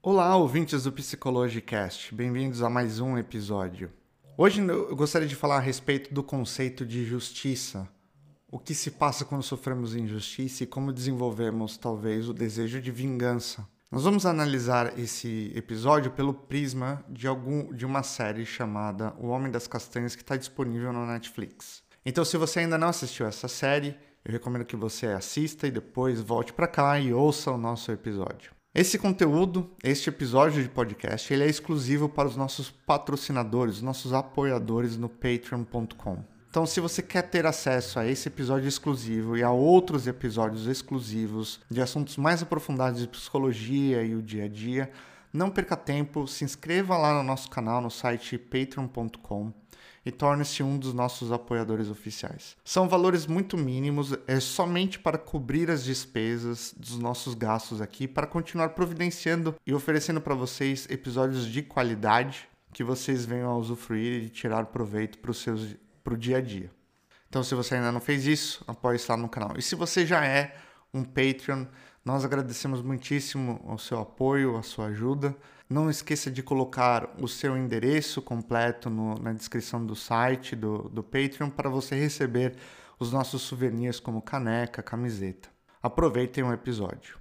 Olá, ouvintes do Psicologicast, bem-vindos a mais um episódio. Hoje eu gostaria de falar a respeito do conceito de justiça. O que se passa quando sofremos injustiça e como desenvolvemos talvez o desejo de vingança. Nós vamos analisar esse episódio pelo prisma de algum de uma série chamada O Homem das Castanhas que está disponível no Netflix. Então, se você ainda não assistiu essa série, eu recomendo que você assista e depois volte para cá e ouça o nosso episódio. Esse conteúdo, este episódio de podcast, ele é exclusivo para os nossos patrocinadores, nossos apoiadores no patreon.com. Então, se você quer ter acesso a esse episódio exclusivo e a outros episódios exclusivos de assuntos mais aprofundados de psicologia e o dia a dia, não perca tempo, se inscreva lá no nosso canal no site patreon.com e torne-se um dos nossos apoiadores oficiais. São valores muito mínimos, é somente para cobrir as despesas dos nossos gastos aqui, para continuar providenciando e oferecendo para vocês episódios de qualidade que vocês venham a usufruir e tirar proveito para o pro dia a dia. Então, se você ainda não fez isso, apoie lá no canal. E se você já é um Patreon, nós agradecemos muitíssimo o seu apoio, a sua ajuda. Não esqueça de colocar o seu endereço completo no, na descrição do site do, do Patreon para você receber os nossos souvenirs como caneca, camiseta. Aproveitem o episódio.